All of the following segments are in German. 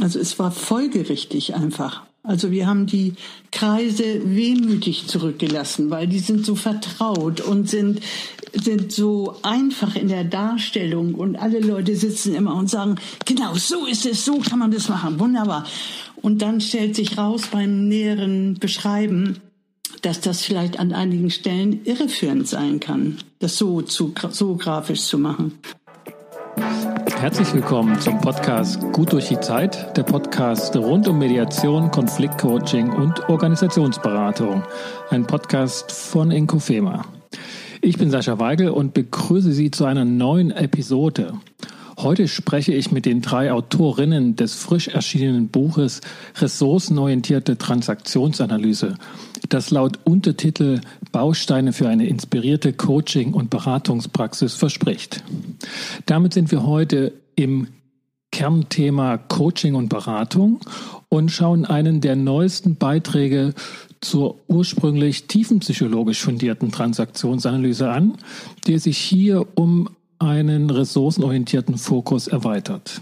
Also es war folgerichtig einfach. Also wir haben die Kreise wehmütig zurückgelassen, weil die sind so vertraut und sind, sind so einfach in der Darstellung und alle Leute sitzen immer und sagen, genau, so ist es, so kann man das machen, wunderbar. Und dann stellt sich raus beim näheren Beschreiben, dass das vielleicht an einigen Stellen irreführend sein kann, das so, zu, so grafisch zu machen. Herzlich willkommen zum Podcast Gut durch die Zeit, der Podcast rund um Mediation, Konfliktcoaching und Organisationsberatung. Ein Podcast von Inkofema. Ich bin Sascha Weigel und begrüße Sie zu einer neuen Episode. Heute spreche ich mit den drei Autorinnen des frisch erschienenen Buches Ressourcenorientierte Transaktionsanalyse, das laut Untertitel Bausteine für eine inspirierte Coaching- und Beratungspraxis verspricht. Damit sind wir heute im Kernthema Coaching und Beratung und schauen einen der neuesten Beiträge zur ursprünglich tiefenpsychologisch fundierten Transaktionsanalyse an, der sich hier um einen ressourcenorientierten Fokus erweitert.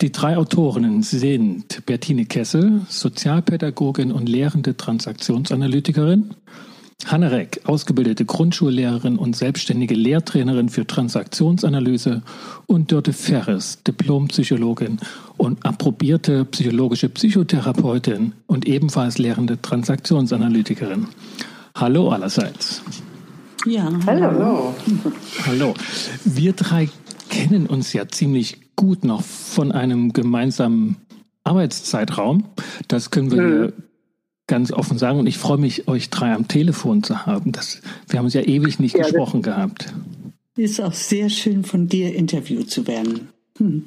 Die drei Autorinnen sind Bertine Kessel, Sozialpädagogin und lehrende Transaktionsanalytikerin, Hanne Reck, ausgebildete Grundschullehrerin und selbstständige Lehrtrainerin für Transaktionsanalyse und Dörte Ferres, Diplompsychologin und approbierte psychologische Psychotherapeutin und ebenfalls lehrende Transaktionsanalytikerin. Hallo allerseits. Ja, hallo. Hallo. Wir drei kennen uns ja ziemlich gut noch von einem gemeinsamen Arbeitszeitraum. Das können wir mhm. ganz offen sagen. Und ich freue mich, euch drei am Telefon zu haben. Das, wir haben uns ja ewig nicht ja, gesprochen gehabt. Ist auch sehr schön, von dir interviewt zu werden. Hm.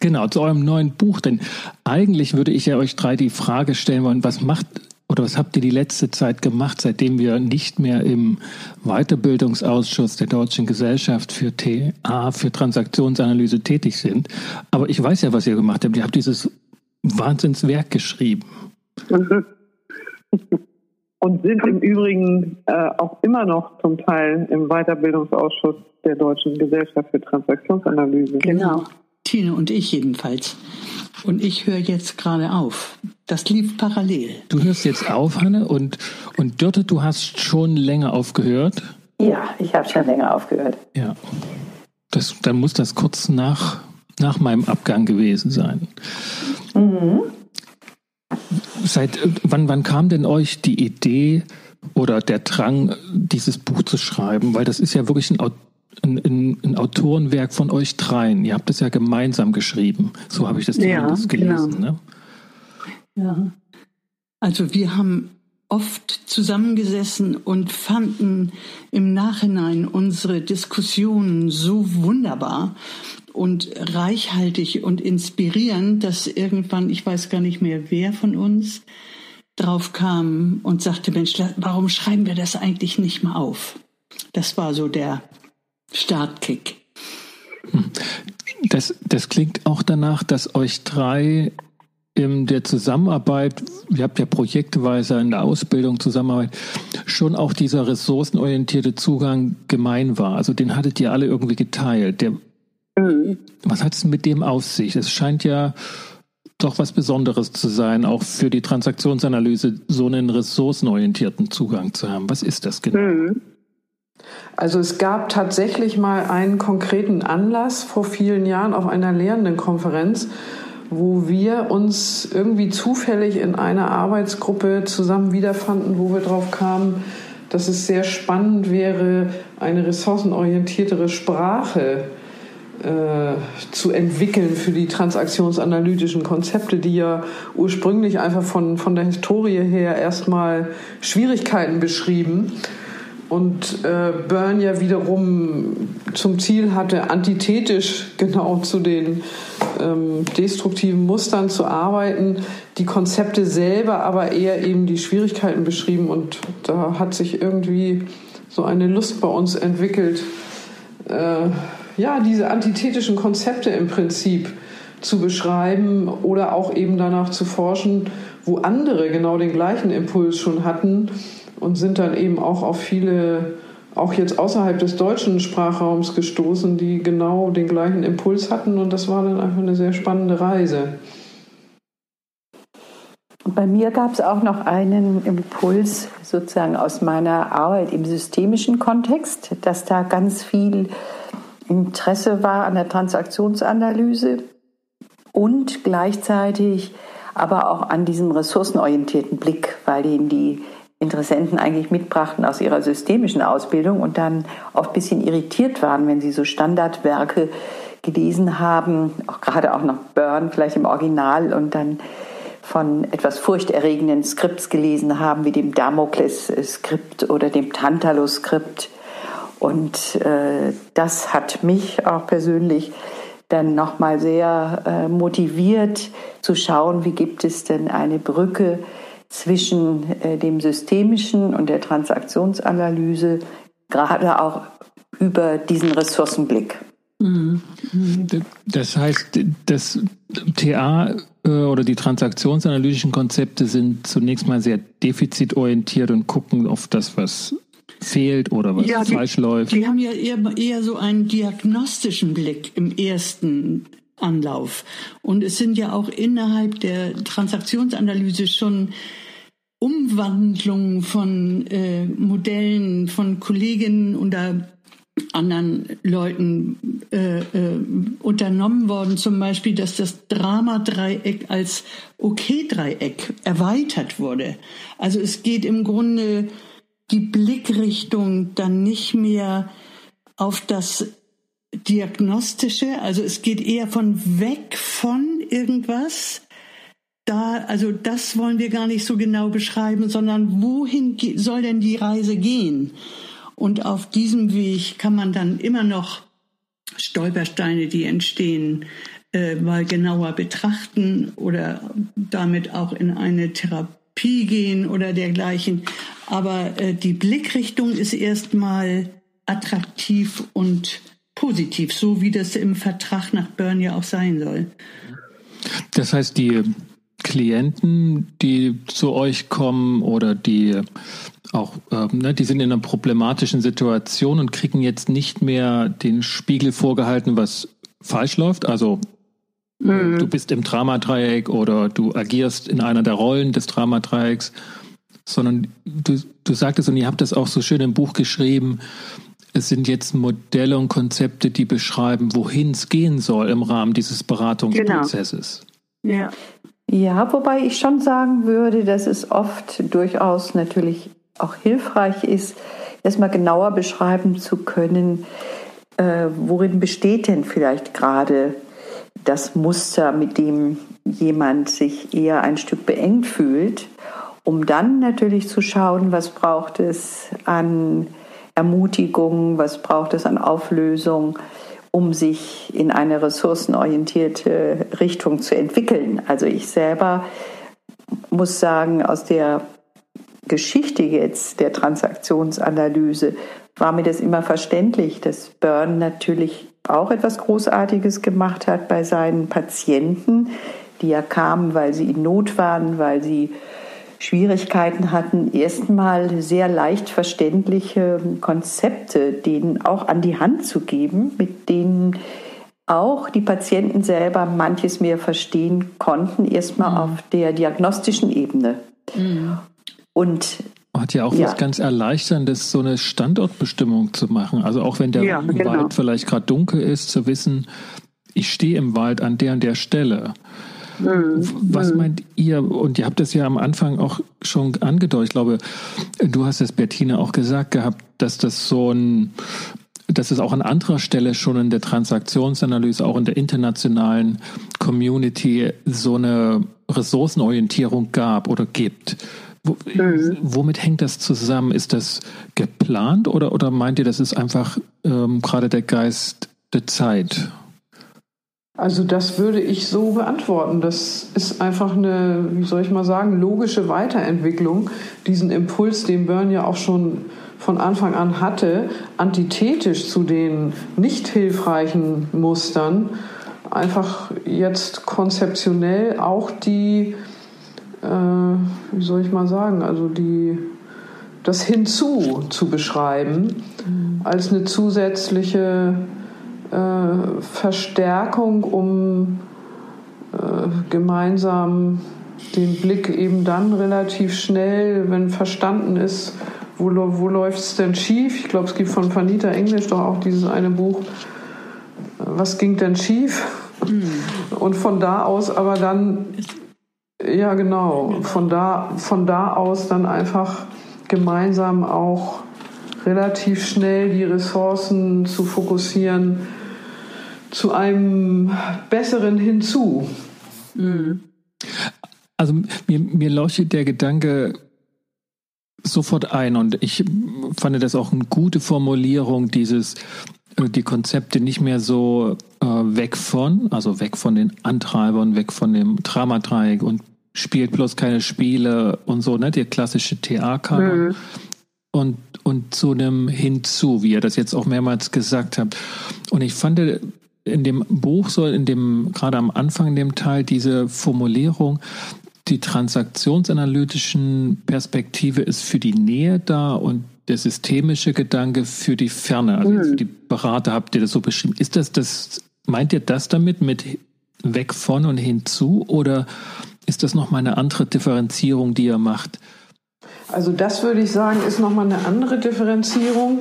Genau, zu eurem neuen Buch. Denn eigentlich würde ich ja euch drei die Frage stellen wollen, was macht oder was habt ihr die letzte Zeit gemacht, seitdem wir nicht mehr im Weiterbildungsausschuss der Deutschen Gesellschaft für TA, für Transaktionsanalyse tätig sind? Aber ich weiß ja, was ihr gemacht habt. Ihr habt dieses Wahnsinnswerk geschrieben. Und sind im Übrigen äh, auch immer noch zum Teil im Weiterbildungsausschuss der Deutschen Gesellschaft für Transaktionsanalyse. Genau. Tine und ich jedenfalls. Und ich höre jetzt gerade auf. Das lief parallel. Du hörst jetzt auf, Hanne, und, und Dörte, du hast schon länger aufgehört? Ja, ich habe schon länger aufgehört. Ja. Das, dann muss das kurz nach, nach meinem Abgang gewesen sein. Mhm. Seit wann, wann kam denn euch die Idee oder der Drang, dieses Buch zu schreiben? Weil das ist ja wirklich ein ein, ein, ein, Autorenwerk von euch dreien. Ihr habt es ja gemeinsam geschrieben. So habe ich das ja, gelesen. Genau. Ne? Ja. Also wir haben oft zusammengesessen und fanden im Nachhinein unsere Diskussionen so wunderbar und reichhaltig und inspirierend, dass irgendwann, ich weiß gar nicht mehr, wer von uns drauf kam und sagte, Mensch, warum schreiben wir das eigentlich nicht mal auf? Das war so der Startkick. Das, das klingt auch danach, dass euch drei in der Zusammenarbeit, ihr habt ja projektweise in der Ausbildung Zusammenarbeit, schon auch dieser ressourcenorientierte Zugang gemein war. Also den hattet ihr alle irgendwie geteilt. Der, mhm. Was hat es mit dem auf sich? Es scheint ja doch was Besonderes zu sein, auch für die Transaktionsanalyse so einen ressourcenorientierten Zugang zu haben. Was ist das genau? Mhm. Also es gab tatsächlich mal einen konkreten Anlass vor vielen Jahren auf einer Lehrendenkonferenz, wo wir uns irgendwie zufällig in einer Arbeitsgruppe zusammen wiederfanden, wo wir drauf kamen, dass es sehr spannend wäre, eine ressourcenorientiertere Sprache äh, zu entwickeln für die transaktionsanalytischen Konzepte, die ja ursprünglich einfach von, von der Historie her erstmal Schwierigkeiten beschrieben und äh, Byrne ja wiederum zum Ziel hatte, antithetisch genau zu den ähm, destruktiven Mustern zu arbeiten, die Konzepte selber aber eher eben die Schwierigkeiten beschrieben. Und da hat sich irgendwie so eine Lust bei uns entwickelt, äh, ja, diese antithetischen Konzepte im Prinzip zu beschreiben oder auch eben danach zu forschen, wo andere genau den gleichen Impuls schon hatten und sind dann eben auch auf viele, auch jetzt außerhalb des deutschen Sprachraums gestoßen, die genau den gleichen Impuls hatten und das war dann einfach eine sehr spannende Reise. Bei mir gab es auch noch einen Impuls sozusagen aus meiner Arbeit im systemischen Kontext, dass da ganz viel Interesse war an der Transaktionsanalyse und gleichzeitig aber auch an diesem ressourcenorientierten Blick, weil ihn die Interessenten eigentlich mitbrachten aus ihrer systemischen Ausbildung und dann oft ein bisschen irritiert waren, wenn sie so Standardwerke gelesen haben, auch gerade auch noch Burn vielleicht im Original und dann von etwas furchterregenden Skripts gelesen haben, wie dem Damokles-Skript oder dem Tantalus-Skript. Und äh, das hat mich auch persönlich dann nochmal sehr äh, motiviert zu schauen, wie gibt es denn eine Brücke zwischen äh, dem systemischen und der Transaktionsanalyse, gerade auch über diesen Ressourcenblick. Mhm. Das heißt, das TA äh, oder die transaktionsanalytischen Konzepte sind zunächst mal sehr defizitorientiert und gucken auf das, was fehlt oder was ja, falsch die, läuft. Die haben ja eher, eher so einen diagnostischen Blick im ersten Anlauf. Und es sind ja auch innerhalb der Transaktionsanalyse schon Umwandlungen von äh, Modellen von Kolleginnen oder anderen Leuten äh, äh, unternommen worden, zum Beispiel, dass das Drama-Dreieck als Okay-Dreieck erweitert wurde. Also es geht im Grunde die Blickrichtung dann nicht mehr auf das Diagnostische, also es geht eher von weg von irgendwas. Da, also das wollen wir gar nicht so genau beschreiben, sondern wohin soll denn die Reise gehen? Und auf diesem Weg kann man dann immer noch Stolpersteine, die entstehen, äh, mal genauer betrachten oder damit auch in eine Therapie gehen oder dergleichen. Aber äh, die Blickrichtung ist erstmal attraktiv und positiv, so wie das im Vertrag nach Bern ja auch sein soll. Das heißt, die Klienten, die zu euch kommen oder die auch, äh, ne, die sind in einer problematischen Situation und kriegen jetzt nicht mehr den Spiegel vorgehalten, was falsch läuft. Also mhm. du bist im Dramadreieck oder du agierst in einer der Rollen des Dramadreiecks, sondern du, du sagtest, und ihr habt das auch so schön im Buch geschrieben, es sind jetzt Modelle und Konzepte, die beschreiben, wohin es gehen soll im Rahmen dieses Beratungsprozesses. Genau. Ja. Ja, wobei ich schon sagen würde, dass es oft durchaus natürlich auch hilfreich ist, erstmal genauer beschreiben zu können, äh, worin besteht denn vielleicht gerade das Muster, mit dem jemand sich eher ein Stück beengt fühlt, um dann natürlich zu schauen, was braucht es an Ermutigung, was braucht es an Auflösung, um sich in eine ressourcenorientierte Richtung zu entwickeln. Also ich selber muss sagen, aus der Geschichte jetzt der Transaktionsanalyse war mir das immer verständlich, dass Byrne natürlich auch etwas Großartiges gemacht hat bei seinen Patienten, die ja kamen, weil sie in Not waren, weil sie Schwierigkeiten hatten, erstmal sehr leicht verständliche Konzepte denen auch an die Hand zu geben, mit denen auch die Patienten selber manches mehr verstehen konnten, erstmal mhm. auf der diagnostischen Ebene. Mhm. Und hat ja auch ja. was ganz Erleichterndes, so eine Standortbestimmung zu machen. Also auch wenn der ja, genau. Wald vielleicht gerade dunkel ist, zu wissen, ich stehe im Wald an der und der Stelle. Mhm. Was mhm. meint ihr? Und ihr habt das ja am Anfang auch schon angedeutet. Ich glaube, du hast es, Bettina, auch gesagt gehabt, dass das so ein, dass es auch an anderer Stelle schon in der Transaktionsanalyse, auch in der internationalen Community so eine Ressourcenorientierung gab oder gibt. Wo, mhm. Womit hängt das zusammen? Ist das geplant oder, oder meint ihr, das ist einfach ähm, gerade der Geist der Zeit? Also das würde ich so beantworten. Das ist einfach eine, wie soll ich mal sagen, logische Weiterentwicklung. Diesen Impuls, den Byrne ja auch schon von Anfang an hatte, antithetisch zu den nicht hilfreichen Mustern, einfach jetzt konzeptionell auch die, äh, wie soll ich mal sagen, also die, das Hinzu zu beschreiben als eine zusätzliche äh, Verstärkung, um äh, gemeinsam den Blick eben dann relativ schnell, wenn verstanden ist, wo, wo läuft es denn schief? Ich glaube, es gibt von Vanita Englisch doch auch dieses eine Buch, was ging denn schief? Mhm. Und von da aus aber dann, ja genau, von da, von da aus dann einfach gemeinsam auch relativ schnell die Ressourcen zu fokussieren zu einem besseren hinzu. Also mir, mir leuchtet der Gedanke sofort ein und ich fand das auch eine gute Formulierung, dieses äh, die Konzepte nicht mehr so äh, weg von, also weg von den Antreibern, weg von dem Dramadreieck und spielt bloß keine Spiele und so, ne, der klassische TA-Kanon. Mhm. Und, und zu einem Hinzu, wie ihr das jetzt auch mehrmals gesagt habt. Und ich fand in dem Buch soll in dem, gerade am Anfang in dem Teil, diese Formulierung, die transaktionsanalytischen Perspektive ist für die Nähe da und der systemische Gedanke für die Ferne. Also mhm. die Berater habt ihr das so beschrieben. Ist das das, meint ihr das damit mit weg von und hinzu oder ist das nochmal eine andere Differenzierung, die ihr macht? Also das würde ich sagen, ist nochmal eine andere Differenzierung.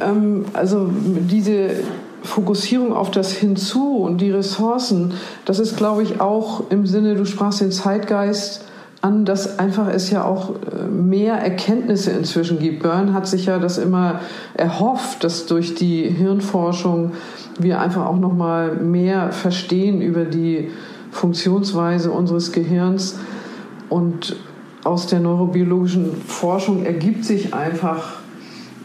Ähm, also diese Fokussierung auf das Hinzu und die Ressourcen, das ist, glaube ich, auch im Sinne, du sprachst den Zeitgeist an, dass einfach es ja auch äh, mehr Erkenntnisse inzwischen gibt. Byrne hat sich ja das immer erhofft, dass durch die Hirnforschung wir einfach auch noch mal mehr verstehen über die Funktionsweise unseres Gehirns und aus der neurobiologischen Forschung ergibt sich einfach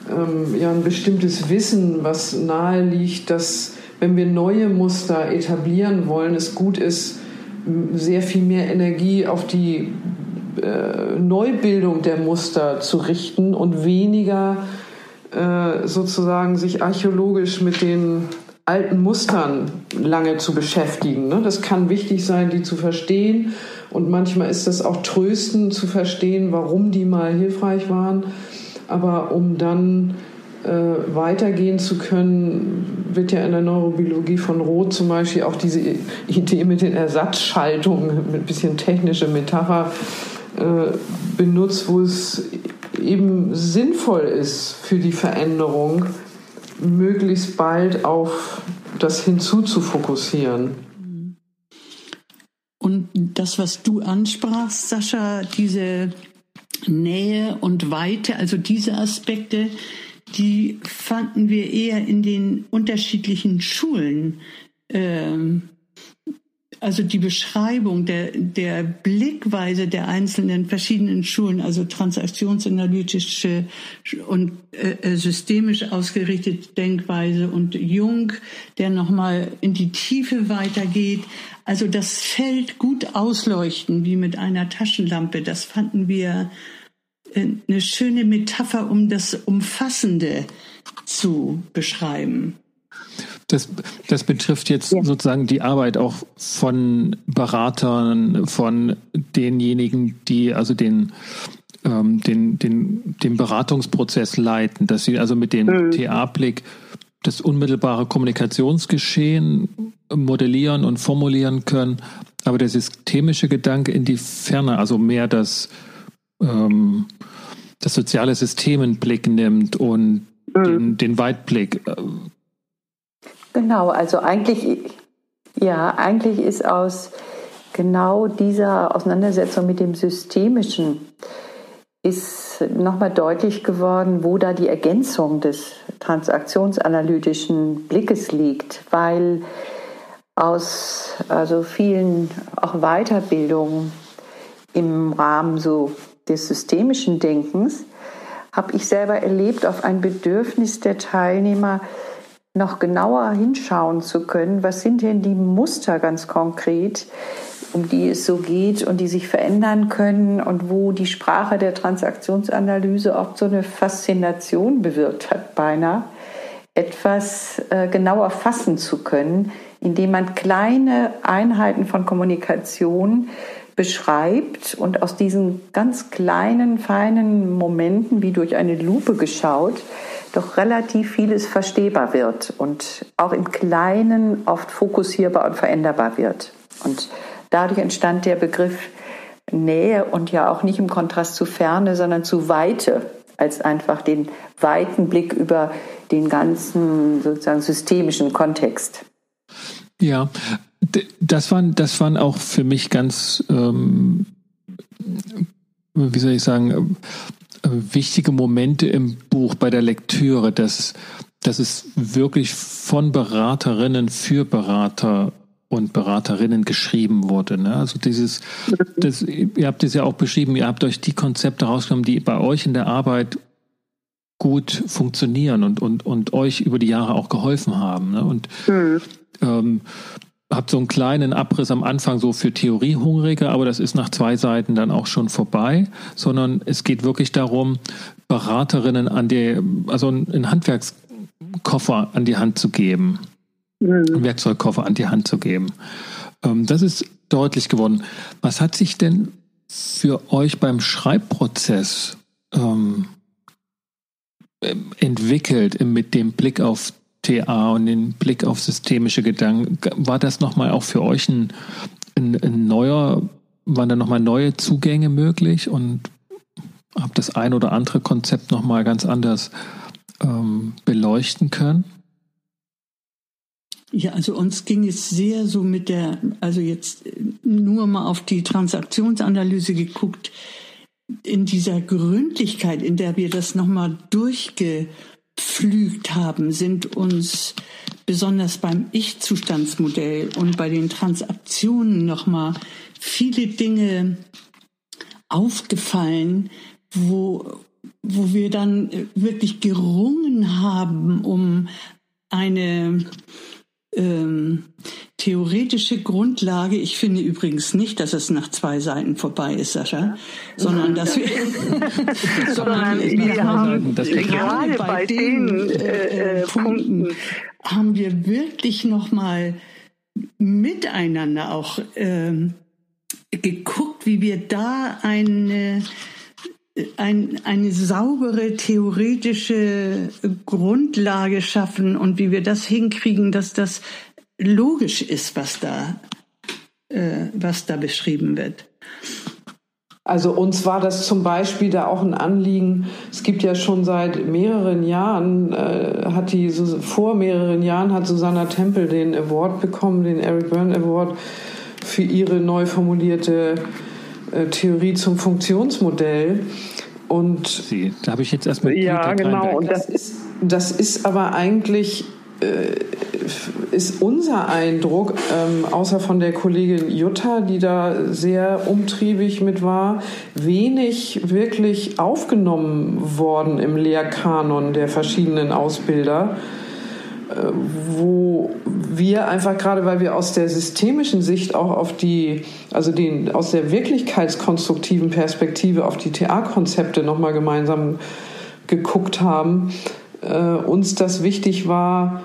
ähm, ja ein bestimmtes Wissen, was nahe liegt, dass wenn wir neue Muster etablieren wollen, es gut ist, sehr viel mehr Energie auf die äh, Neubildung der Muster zu richten und weniger äh, sozusagen sich archäologisch mit den alten Mustern lange zu beschäftigen. Ne? Das kann wichtig sein, die zu verstehen. Und manchmal ist das auch tröstend zu verstehen, warum die mal hilfreich waren. Aber um dann äh, weitergehen zu können, wird ja in der Neurobiologie von Roth zum Beispiel auch diese Idee mit den Ersatzschaltungen, mit ein bisschen technische Metapher äh, benutzt, wo es eben sinnvoll ist für die Veränderung, möglichst bald auf das Hinzu zu fokussieren. Und das, was du ansprachst, Sascha, diese Nähe und Weite, also diese Aspekte, die fanden wir eher in den unterschiedlichen Schulen. Ähm, also die Beschreibung der, der Blickweise der einzelnen verschiedenen Schulen, also transaktionsanalytische und äh, systemisch ausgerichtete Denkweise und Jung, der nochmal in die Tiefe weitergeht. Also das Feld gut ausleuchten, wie mit einer Taschenlampe, das fanden wir äh, eine schöne Metapher, um das Umfassende zu beschreiben. Das, das betrifft jetzt ja. sozusagen die Arbeit auch von Beratern, von denjenigen, die also den, ähm, den, den, den Beratungsprozess leiten, dass sie also mit dem mhm. TA-Blick das unmittelbare Kommunikationsgeschehen modellieren und formulieren können, aber der systemische Gedanke in die Ferne, also mehr das, ähm, das soziale System in Blick nimmt und mhm. den, den Weitblick. Genau, also eigentlich, ja, eigentlich ist aus genau dieser Auseinandersetzung mit dem Systemischen ist nochmal deutlich geworden, wo da die Ergänzung des transaktionsanalytischen Blickes liegt, weil aus also vielen auch Weiterbildungen im Rahmen so des systemischen Denkens habe ich selber erlebt auf ein Bedürfnis der Teilnehmer, noch genauer hinschauen zu können, was sind denn die Muster ganz konkret, um die es so geht und die sich verändern können und wo die Sprache der Transaktionsanalyse oft so eine Faszination bewirkt hat, beinahe, etwas äh, genauer fassen zu können, indem man kleine Einheiten von Kommunikation beschreibt und aus diesen ganz kleinen, feinen Momenten, wie durch eine Lupe geschaut, doch relativ vieles verstehbar wird und auch im Kleinen oft fokussierbar und veränderbar wird. Und dadurch entstand der Begriff Nähe und ja auch nicht im Kontrast zu Ferne, sondern zu Weite, als einfach den weiten Blick über den ganzen sozusagen systemischen Kontext. Ja, das waren, das waren auch für mich ganz, ähm, wie soll ich sagen, wichtige Momente im Buch bei der Lektüre, dass, dass es wirklich von Beraterinnen für Berater und Beraterinnen geschrieben wurde. Ne? Also dieses, das, ihr habt es ja auch beschrieben, ihr habt euch die Konzepte rausgenommen, die bei euch in der Arbeit gut funktionieren und, und, und euch über die Jahre auch geholfen haben. Ne? Und mhm. ähm, habt so einen kleinen Abriss am Anfang so für Theoriehungrige, aber das ist nach zwei Seiten dann auch schon vorbei, sondern es geht wirklich darum, Beraterinnen an die, also einen Handwerkskoffer an die Hand zu geben einen Werkzeugkoffer an die Hand zu geben. Ähm, das ist deutlich geworden. Was hat sich denn für euch beim Schreibprozess ähm, entwickelt mit dem Blick auf TA und den Blick auf systemische Gedanken? War das nochmal auch für euch ein, ein, ein neuer, waren da nochmal neue Zugänge möglich und habt das ein oder andere Konzept nochmal ganz anders ähm, beleuchten können? Ja, also uns ging es sehr so mit der, also jetzt nur mal auf die Transaktionsanalyse geguckt, in dieser Gründlichkeit, in der wir das nochmal durchgepflügt haben, sind uns besonders beim Ich-Zustandsmodell und bei den Transaktionen nochmal viele Dinge aufgefallen, wo, wo wir dann wirklich gerungen haben, um eine ähm, theoretische Grundlage. Ich finde übrigens nicht, dass es nach zwei Seiten vorbei ist, Sascha, sondern dass wir, sondern wir haben gerade bei den äh, äh, Punkten haben wir wirklich noch mal miteinander auch ähm, geguckt, wie wir da eine ein, eine saubere theoretische Grundlage schaffen und wie wir das hinkriegen, dass das logisch ist, was da, äh, was da beschrieben wird. Also uns war das zum Beispiel da auch ein Anliegen. Es gibt ja schon seit mehreren Jahren, äh, hat die vor mehreren Jahren hat Susanna Tempel den Award bekommen, den Eric Byrne Award für ihre neu formulierte äh, Theorie zum Funktionsmodell. Und Sie, da habe ich jetzt erstmal. Ja, genau. Und das ist, das ist aber eigentlich ist unser Eindruck, ähm, außer von der Kollegin Jutta, die da sehr umtriebig mit war, wenig wirklich aufgenommen worden im Lehrkanon der verschiedenen Ausbilder. Äh, wo wir einfach gerade, weil wir aus der systemischen Sicht auch auf die, also den, aus der wirklichkeitskonstruktiven Perspektive auf die TA-Konzepte nochmal gemeinsam geguckt haben, äh, uns das wichtig war,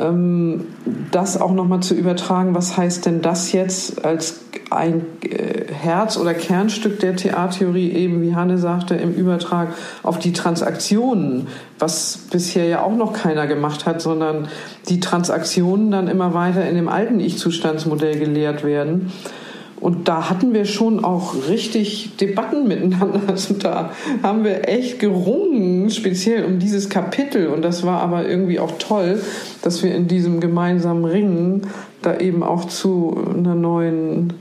ähm, das auch nochmal zu übertragen, was heißt denn das jetzt als ein äh, Herz- oder Kernstück der TA-Theorie, eben wie Hanne sagte, im Übertrag auf die Transaktionen, was bisher ja auch noch keiner gemacht hat, sondern die Transaktionen dann immer weiter in dem alten Ich-Zustandsmodell gelehrt werden. Und da hatten wir schon auch richtig Debatten miteinander. Also da haben wir echt gerungen, speziell um dieses Kapitel. Und das war aber irgendwie auch toll, dass wir in diesem gemeinsamen Ringen da eben auch zu einer neuen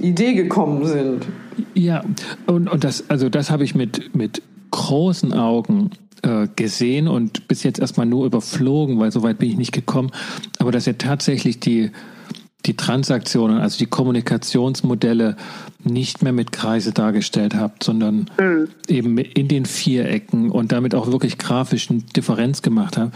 Idee gekommen sind. Ja, und, und das, also das habe ich mit, mit großen Augen äh, gesehen und bis jetzt erstmal nur überflogen, weil so weit bin ich nicht gekommen. Aber dass ihr tatsächlich die die Transaktionen, also die Kommunikationsmodelle nicht mehr mit Kreise dargestellt habt, sondern mhm. eben in den Vierecken und damit auch wirklich grafischen Differenz gemacht habt.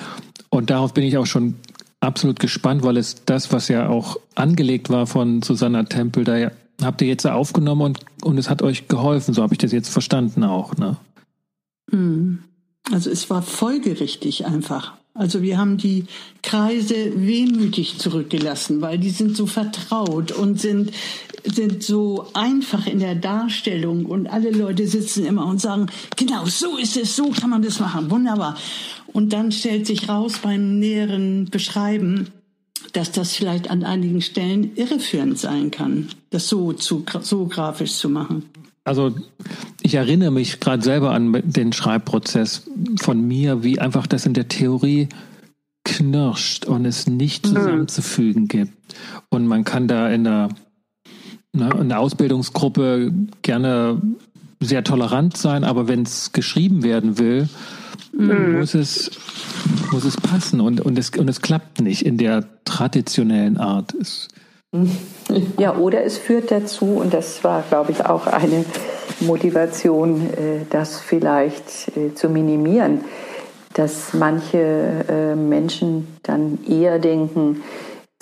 Und darauf bin ich auch schon absolut gespannt, weil es das, was ja auch angelegt war von Susanna Tempel, da habt ihr jetzt aufgenommen und, und es hat euch geholfen, so habe ich das jetzt verstanden auch, ne? Mhm. Also es war folgerichtig einfach. Also wir haben die Kreise wehmütig zurückgelassen, weil die sind so vertraut und sind, sind so einfach in der Darstellung und alle Leute sitzen immer und sagen, genau, so ist es, so kann man das machen, wunderbar. Und dann stellt sich raus beim näheren Beschreiben, dass das vielleicht an einigen Stellen irreführend sein kann, das so, zu, so grafisch zu machen. Also ich erinnere mich gerade selber an den Schreibprozess von mir, wie einfach das in der Theorie knirscht und es nicht mhm. zusammenzufügen gibt. Und man kann da in der, ne, in der Ausbildungsgruppe gerne sehr tolerant sein, aber wenn es geschrieben werden will, mhm. muss es muss es passen und, und, es, und es klappt nicht in der traditionellen Art. Es, ja, oder es führt dazu, und das war, glaube ich, auch eine Motivation, äh, das vielleicht äh, zu minimieren, dass manche äh, Menschen dann eher denken,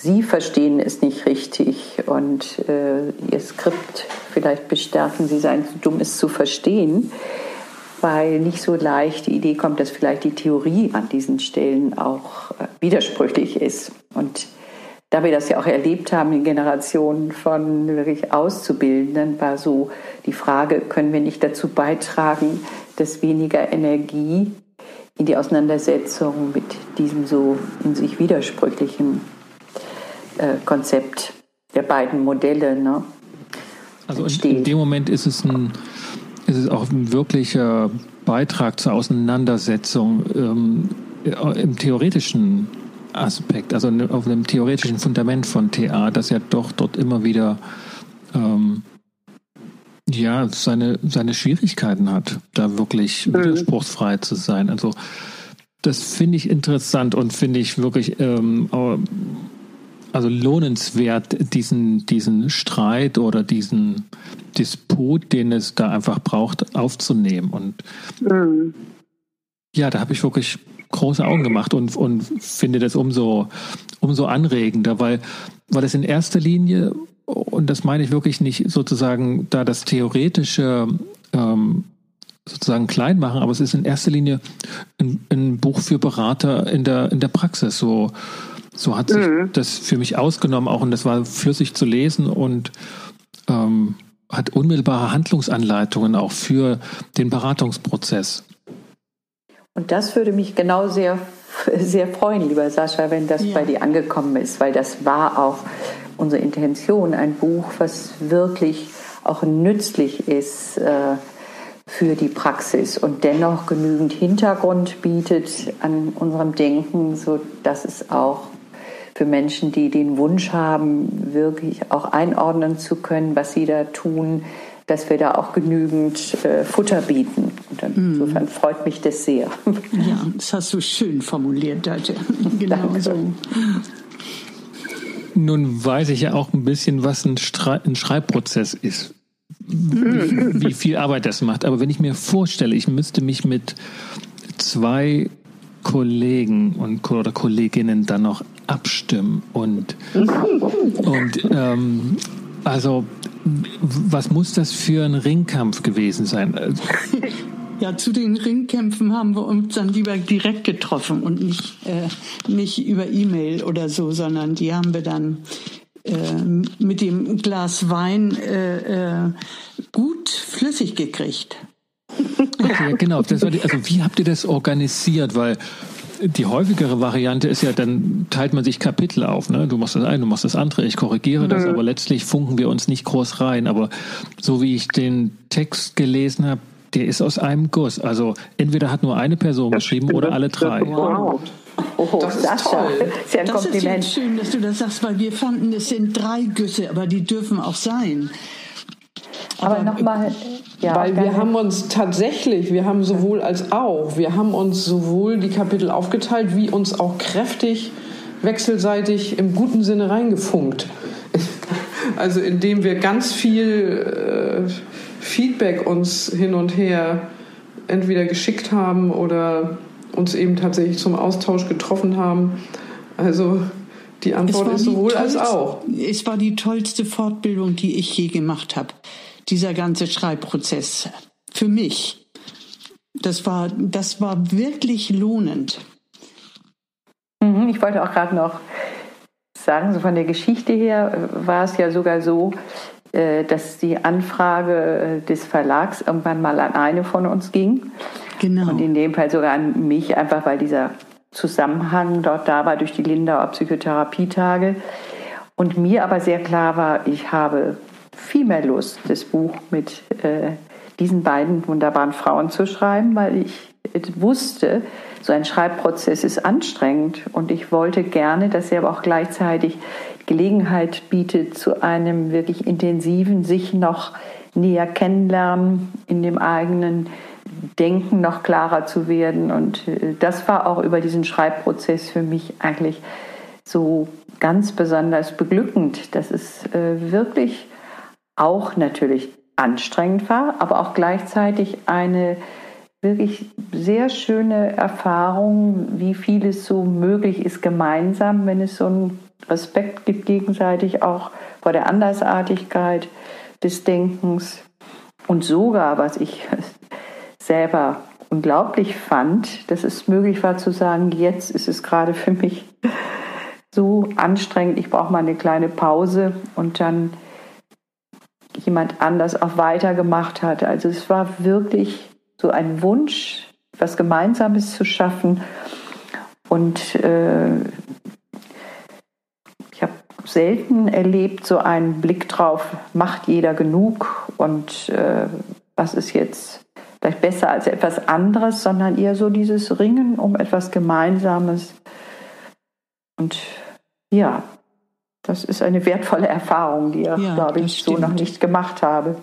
sie verstehen es nicht richtig und ihr Skript vielleicht bestärken, sie seien zu dumm, es zu verstehen weil nicht so leicht die Idee kommt, dass vielleicht die Theorie an diesen Stellen auch widersprüchlich ist. Und da wir das ja auch erlebt haben in Generationen von wirklich Auszubildenden, war so die Frage, können wir nicht dazu beitragen, dass weniger Energie in die Auseinandersetzung mit diesem so in sich widersprüchlichen äh, Konzept der beiden Modelle. Ne, also in, in, dem Moment ist es ein ist es auch ein wirklicher Beitrag zur Auseinandersetzung ähm, im theoretischen Aspekt, also ne, auf einem theoretischen Fundament von TA, das ja doch dort immer wieder ähm, ja seine, seine Schwierigkeiten hat, da wirklich mhm. widerspruchsfrei zu sein. Also das finde ich interessant und finde ich wirklich ähm, also lohnenswert, diesen, diesen Streit oder diesen Disput, den es da einfach braucht, aufzunehmen. Und mhm. ja, da habe ich wirklich große Augen gemacht und, und finde das umso, umso anregender, weil, weil es in erster Linie, und das meine ich wirklich nicht sozusagen da das theoretische ähm, sozusagen klein machen, aber es ist in erster Linie ein, ein Buch für Berater in der, in der Praxis. So, so hat sich mhm. das für mich ausgenommen auch und das war flüssig zu lesen und ähm, hat unmittelbare Handlungsanleitungen auch für den Beratungsprozess. Und das würde mich genau sehr, sehr freuen, lieber Sascha, wenn das ja. bei dir angekommen ist, weil das war auch unsere Intention, ein Buch, was wirklich auch nützlich ist äh, für die Praxis und dennoch genügend Hintergrund bietet an unserem Denken, so dass es auch für Menschen, die den Wunsch haben, wirklich auch einordnen zu können, was sie da tun, dass wir da auch genügend äh, Futter bieten. Und mhm. insofern freut mich das sehr. Ja, das hast du schön formuliert, Dante. Genau Danke. so. Nun weiß ich ja auch ein bisschen, was ein, Stre ein Schreibprozess ist. Wie, wie viel Arbeit das macht. Aber wenn ich mir vorstelle, ich müsste mich mit zwei Kollegen und oder Kolleginnen dann noch abstimmen und und ähm, also was muss das für ein Ringkampf gewesen sein? Ja, zu den Ringkämpfen haben wir uns dann lieber direkt getroffen und nicht, äh, nicht über E-Mail oder so, sondern die haben wir dann äh, mit dem Glas Wein äh, äh gut flüssig gekriegt. Okay, genau. Die, also wie habt ihr das organisiert? Weil die häufigere Variante ist ja, dann teilt man sich Kapitel auf. Ne? Du machst das eine, du machst das andere, ich korrigiere mhm. das, aber letztlich funken wir uns nicht groß rein. Aber so wie ich den Text gelesen habe, der ist aus einem Guss. Also entweder hat nur eine Person das geschrieben oder alle drei. Wow. Oh, das ist Sascha. toll. Sehr ein das Kompliment. ist schön, dass du das sagst, weil wir fanden, es sind drei Güsse, aber die dürfen auch sein. Aber, aber nochmal, ja, weil wir haben uns tatsächlich, wir haben sowohl als auch, wir haben uns sowohl die Kapitel aufgeteilt, wie uns auch kräftig wechselseitig im guten Sinne reingefunkt. Also indem wir ganz viel äh, Feedback uns hin und her entweder geschickt haben oder uns eben tatsächlich zum Austausch getroffen haben. Also die Antwort ist sowohl als auch. Es war die tollste Fortbildung, die ich je gemacht habe dieser ganze Schreibprozess für mich. Das war, das war wirklich lohnend. Mhm, ich wollte auch gerade noch sagen, so von der Geschichte her äh, war es ja sogar so, äh, dass die Anfrage äh, des Verlags irgendwann mal an eine von uns ging. Genau. Und in dem Fall sogar an mich, einfach weil dieser Zusammenhang dort da war durch die Lindauer Psychotherapietage. Und mir aber sehr klar war, ich habe viel mehr Lust, das Buch mit äh, diesen beiden wunderbaren Frauen zu schreiben, weil ich wusste, so ein Schreibprozess ist anstrengend und ich wollte gerne, dass er aber auch gleichzeitig Gelegenheit bietet zu einem wirklich intensiven, sich noch näher kennenlernen, in dem eigenen Denken noch klarer zu werden. Und äh, das war auch über diesen Schreibprozess für mich eigentlich so ganz besonders beglückend, dass es äh, wirklich auch natürlich anstrengend war, aber auch gleichzeitig eine wirklich sehr schöne Erfahrung, wie vieles so möglich ist gemeinsam, wenn es so einen Respekt gibt gegenseitig auch vor der Andersartigkeit des Denkens und sogar, was ich selber unglaublich fand, dass es möglich war zu sagen, jetzt ist es gerade für mich so anstrengend, ich brauche mal eine kleine Pause und dann jemand anders auch weitergemacht hat. Also es war wirklich so ein Wunsch, was Gemeinsames zu schaffen. Und äh, ich habe selten erlebt, so einen Blick drauf, macht jeder genug und äh, was ist jetzt vielleicht besser als etwas anderes, sondern eher so dieses Ringen um etwas Gemeinsames. Und ja, das ist eine wertvolle Erfahrung, die ich, ja, glaube ich, so noch nicht gemacht habe.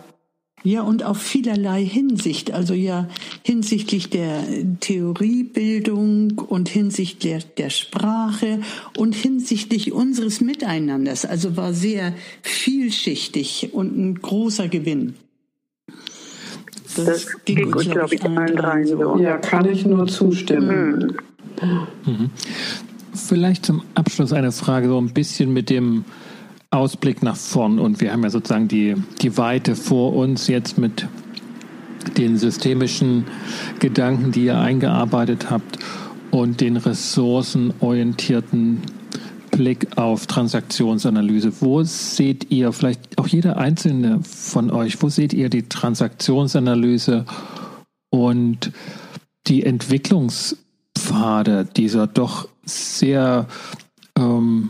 Ja, und auf vielerlei Hinsicht, also ja hinsichtlich der Theoriebildung und hinsichtlich der, der Sprache und hinsichtlich unseres Miteinanders. Also war sehr vielschichtig und ein großer Gewinn. Das, das ging uns, glaube ich, allen dreien so. Ja, kann ich nur zustimmen. Mhm. Vielleicht zum Abschluss eine Frage, so ein bisschen mit dem Ausblick nach vorn. Und wir haben ja sozusagen die, die Weite vor uns jetzt mit den systemischen Gedanken, die ihr eingearbeitet habt und den ressourcenorientierten Blick auf Transaktionsanalyse. Wo seht ihr, vielleicht auch jeder einzelne von euch, wo seht ihr die Transaktionsanalyse und die Entwicklungspfade dieser doch sehr ähm,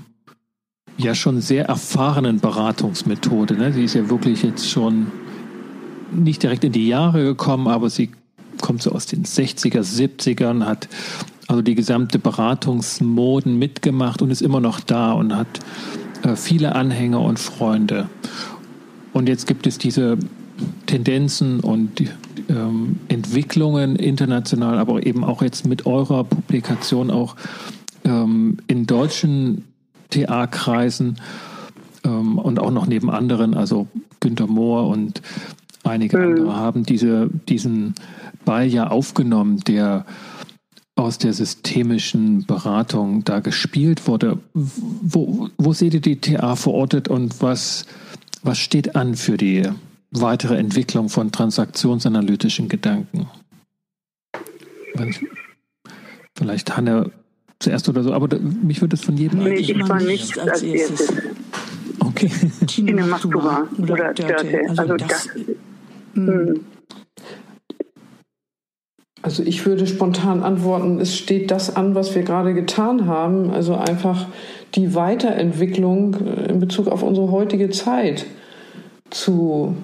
ja schon sehr erfahrenen Beratungsmethode. Ne? Sie ist ja wirklich jetzt schon nicht direkt in die Jahre gekommen, aber sie kommt so aus den 60er, 70ern, hat also die gesamte Beratungsmoden mitgemacht und ist immer noch da und hat äh, viele Anhänger und Freunde. Und jetzt gibt es diese Tendenzen und ähm, Entwicklungen international, aber eben auch jetzt mit eurer Publikation auch ähm, in deutschen TA-Kreisen ähm, und auch noch neben anderen, also Günter Mohr und einige mhm. andere haben diese, diesen Ball ja aufgenommen, der aus der systemischen Beratung da gespielt wurde. Wo, wo seht ihr die TA verortet und was, was steht an für die weitere Entwicklung von transaktionsanalytischen Gedanken? Vielleicht Hanne zuerst oder so, aber da, mich würde es von jedem Nee, ich war nicht als erstes. Okay. Tine Mastura oder, oder Dörte. Also, also das. das hm. Also ich würde spontan antworten, es steht das an, was wir gerade getan haben. Also einfach die Weiterentwicklung in Bezug auf unsere heutige Zeit zu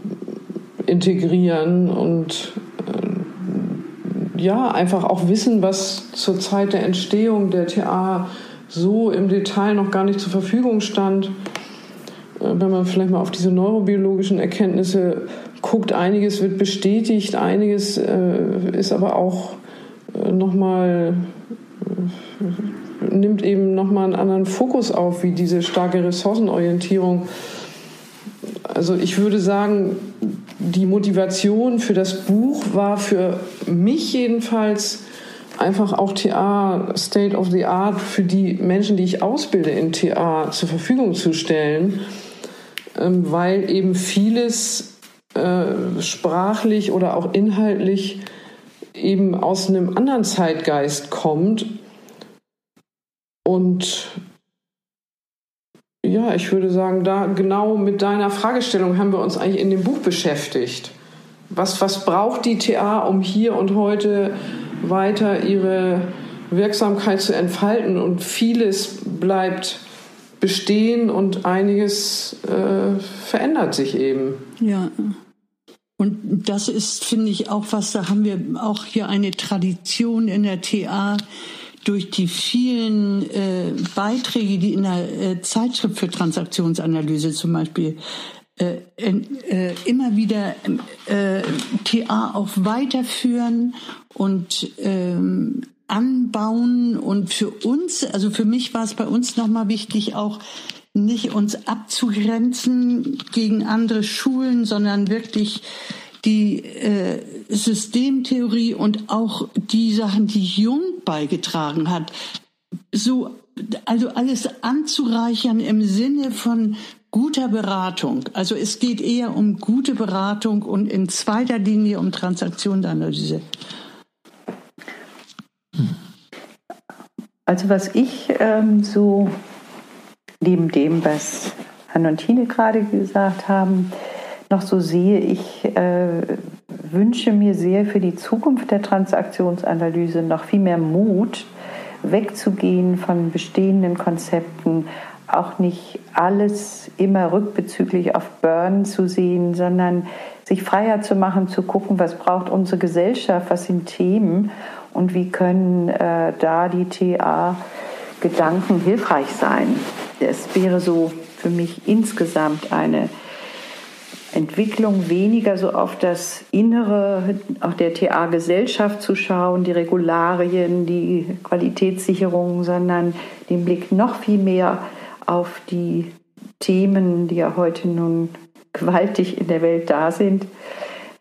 integrieren und ja, einfach auch wissen, was zur Zeit der Entstehung der TA so im Detail noch gar nicht zur Verfügung stand. Äh, wenn man vielleicht mal auf diese neurobiologischen Erkenntnisse guckt, einiges wird bestätigt, einiges äh, ist aber auch äh, nochmal, äh, nimmt eben nochmal einen anderen Fokus auf, wie diese starke Ressourcenorientierung. Also ich würde sagen, die Motivation für das Buch war für mich jedenfalls einfach auch TA State of the Art für die Menschen, die ich ausbilde in TA zur Verfügung zu stellen, ähm, weil eben vieles äh, sprachlich oder auch inhaltlich eben aus einem anderen Zeitgeist kommt und ja, ich würde sagen, da genau mit deiner Fragestellung haben wir uns eigentlich in dem Buch beschäftigt. Was, was braucht die TA, um hier und heute weiter ihre Wirksamkeit zu entfalten und vieles bleibt bestehen und einiges äh, verändert sich eben. Ja. Und das ist, finde ich, auch was, da haben wir auch hier eine Tradition in der TA durch die vielen äh, Beiträge, die in der äh, Zeitschrift für Transaktionsanalyse zum Beispiel äh, äh, immer wieder äh, TA auch weiterführen und ähm, anbauen. Und für uns, also für mich war es bei uns nochmal wichtig, auch nicht uns abzugrenzen gegen andere Schulen, sondern wirklich die äh, Systemtheorie und auch die Sachen, die Jung beigetragen hat, so also alles anzureichern im Sinne von guter Beratung. Also es geht eher um gute Beratung und in zweiter Linie um Transaktionsanalyse. Also was ich ähm, so neben dem, was Hanne und Tine gerade gesagt haben, noch so sehe, ich äh, wünsche mir sehr für die Zukunft der Transaktionsanalyse noch viel mehr Mut, wegzugehen von bestehenden Konzepten, auch nicht alles immer rückbezüglich auf Burn zu sehen, sondern sich freier zu machen, zu gucken, was braucht unsere Gesellschaft, was sind Themen und wie können äh, da die TA-Gedanken hilfreich sein. Es wäre so für mich insgesamt eine Entwicklung weniger so auf das Innere auch der TA-Gesellschaft zu schauen, die Regularien, die Qualitätssicherung, sondern den Blick noch viel mehr auf die Themen, die ja heute nun gewaltig in der Welt da sind,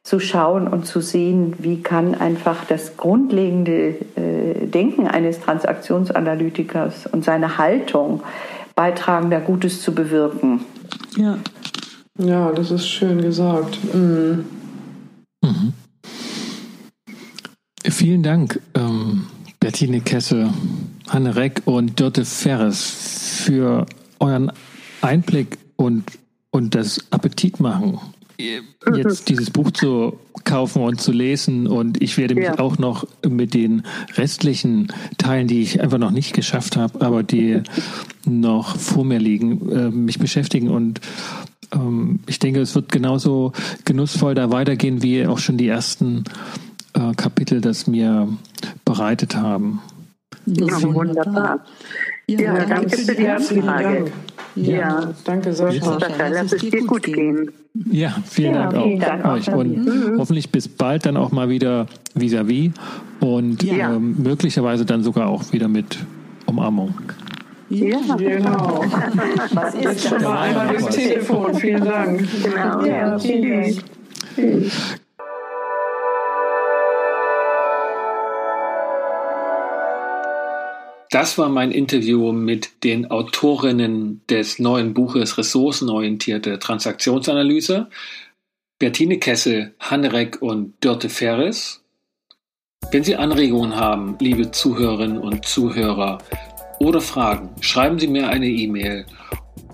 zu schauen und zu sehen, wie kann einfach das grundlegende äh, Denken eines Transaktionsanalytikers und seine Haltung beitragen, da Gutes zu bewirken. Ja. Ja, das ist schön gesagt. Mhm. Mhm. Vielen Dank, ähm, Bettine Kesse, Hanne Reck und Dörte Ferres für euren Einblick und, und das Appetit machen, jetzt dieses Buch zu kaufen und zu lesen. Und ich werde mich ja. auch noch mit den restlichen Teilen, die ich einfach noch nicht geschafft habe, aber die noch vor mir liegen, äh, mich beschäftigen und ähm, ich denke, es wird genauso genussvoll da weitergehen, wie auch schon die ersten äh, Kapitel das mir bereitet haben. Ja, wunderbar. Ja, ja danke, für die Anfrage. Ja, ja, danke Sascha. Lass es dir gut gehen. Ja, vielen ja, Dank auch Dank euch. Und mhm. hoffentlich bis bald dann auch mal wieder vis-à-vis -vis und ähm, möglicherweise dann sogar auch wieder mit Umarmung. Ja, genau. Was ist Jetzt schon mal einmal durchs Telefon. Vielen Dank. Genau. Ja, tschüss. tschüss. Das war mein Interview mit den Autorinnen des neuen Buches Ressourcenorientierte Transaktionsanalyse, Bertine Kessel, Hannereck und Dörte Ferris. Wenn Sie Anregungen haben, liebe Zuhörerinnen und Zuhörer, oder Fragen, schreiben Sie mir eine E-Mail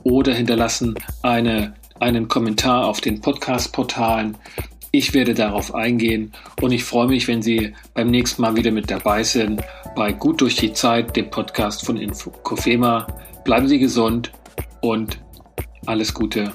oder hinterlassen eine, einen Kommentar auf den Podcast-Portalen. Ich werde darauf eingehen und ich freue mich, wenn Sie beim nächsten Mal wieder mit dabei sind bei Gut durch die Zeit, dem Podcast von Infocofema. Bleiben Sie gesund und alles Gute.